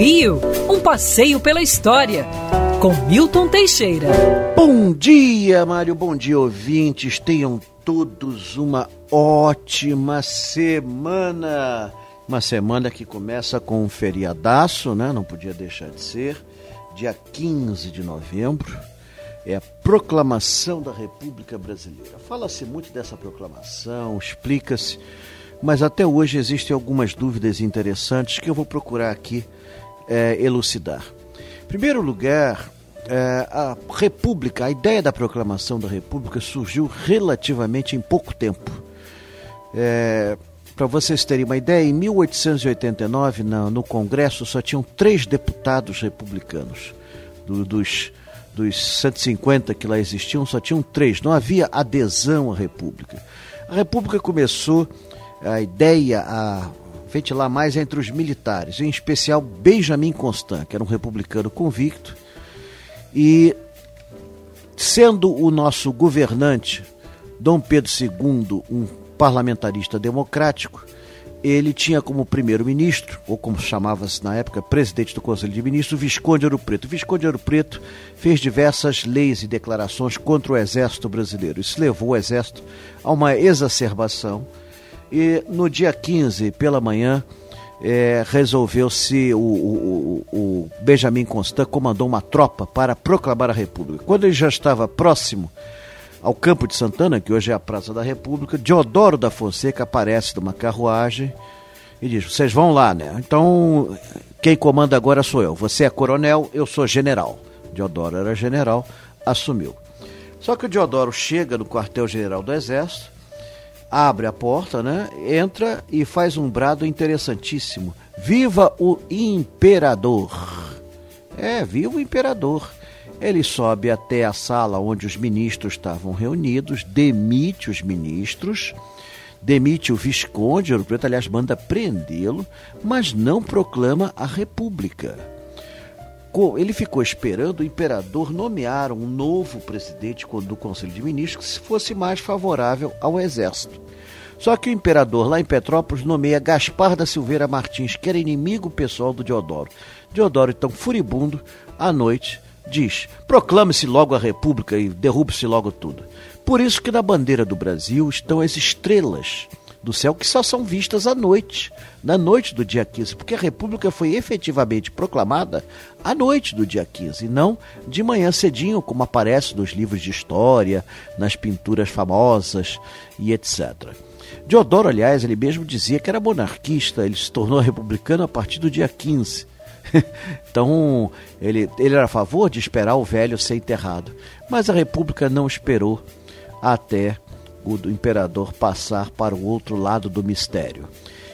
Rio, um passeio pela história, com Milton Teixeira. Bom dia, Mário, bom dia, ouvintes. Tenham todos uma ótima semana. Uma semana que começa com um feriadaço, né? Não podia deixar de ser. Dia 15 de novembro é a proclamação da República Brasileira. Fala-se muito dessa proclamação, explica-se mas até hoje existem algumas dúvidas interessantes que eu vou procurar aqui é, elucidar. Em primeiro lugar, é, a República, a ideia da proclamação da República surgiu relativamente em pouco tempo. É, Para vocês terem uma ideia, em 1889, no, Congresso, só tinham três deputados republicanos. Do, dos, dos 150 que lá existiam, só tinham três. Não havia adesão à República. A República começou a ideia a ventilar mais entre os militares, em especial Benjamin Constant, que era um republicano convicto, e sendo o nosso governante, Dom Pedro II, um parlamentarista democrático, ele tinha como primeiro-ministro, ou como chamava-se na época, presidente do Conselho de Ministros, o Visconde Ouro Preto. O Visconde Ouro Preto fez diversas leis e declarações contra o exército brasileiro. Isso levou o exército a uma exacerbação e no dia 15, pela manhã, é, resolveu-se, o, o, o, Benjamin Constant comandou uma tropa para proclamar a República. Quando ele já estava próximo ao Campo de Santana, que hoje é a Praça da República, Diodoro da Fonseca aparece numa carruagem e diz: Vocês vão lá, né? Então, quem comanda agora sou eu. Você é coronel, eu sou general. Diodoro era general, assumiu. Só que o Diodoro chega no quartel-general do Exército abre a porta, né? Entra e faz um brado interessantíssimo. Viva o imperador! É, viva o imperador! Ele sobe até a sala onde os ministros estavam reunidos, demite os ministros, demite o Visconde, Ouro Preto, aliás, manda prendê-lo, mas não proclama a República ele ficou esperando o imperador nomear um novo presidente do Conselho de Ministros que fosse mais favorável ao exército. Só que o imperador lá em Petrópolis nomeia Gaspar da Silveira Martins, que era inimigo pessoal do Deodoro. Deodoro, então furibundo, à noite, diz: proclame-se logo a república e derrube-se logo tudo. Por isso que na bandeira do Brasil estão as estrelas do céu que só são vistas à noite, na noite do dia 15, porque a República foi efetivamente proclamada à noite do dia 15, e não de manhã cedinho, como aparece nos livros de história, nas pinturas famosas e etc. Deodoro, aliás, ele mesmo dizia que era monarquista, ele se tornou republicano a partir do dia 15. então, ele, ele era a favor de esperar o velho ser enterrado. Mas a República não esperou até o do imperador passar para o outro lado do mistério.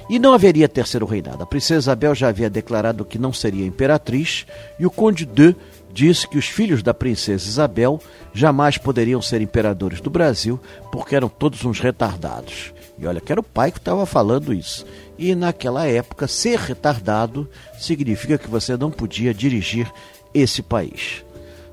E não haveria terceiro reinado. A princesa Isabel já havia declarado que não seria imperatriz, e o conde de disse que os filhos da princesa Isabel jamais poderiam ser imperadores do Brasil, porque eram todos uns retardados. E olha que era o pai que estava falando isso. E naquela época, ser retardado significa que você não podia dirigir esse país.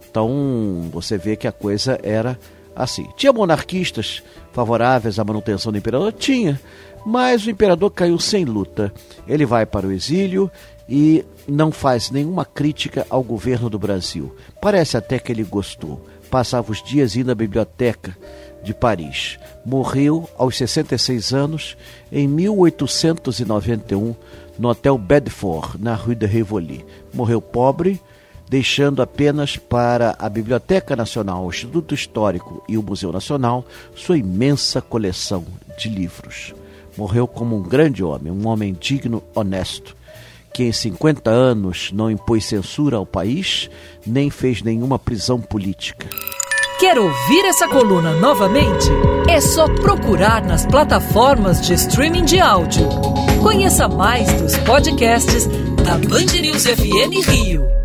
Então, você vê que a coisa era assim. Tinha monarquistas favoráveis à manutenção do imperador? Tinha, mas o imperador caiu sem luta. Ele vai para o exílio e não faz nenhuma crítica ao governo do Brasil. Parece até que ele gostou. Passava os dias indo à biblioteca de Paris. Morreu aos 66 anos em 1891 no Hotel Bedford, na Rue de Rivoli. Morreu pobre, deixando apenas para a Biblioteca Nacional, o Instituto Histórico e o Museu Nacional sua imensa coleção de livros. Morreu como um grande homem, um homem digno, honesto, que em 50 anos não impôs censura ao país, nem fez nenhuma prisão política. Quer ouvir essa coluna novamente? É só procurar nas plataformas de streaming de áudio. Conheça mais dos podcasts da Band News FM Rio.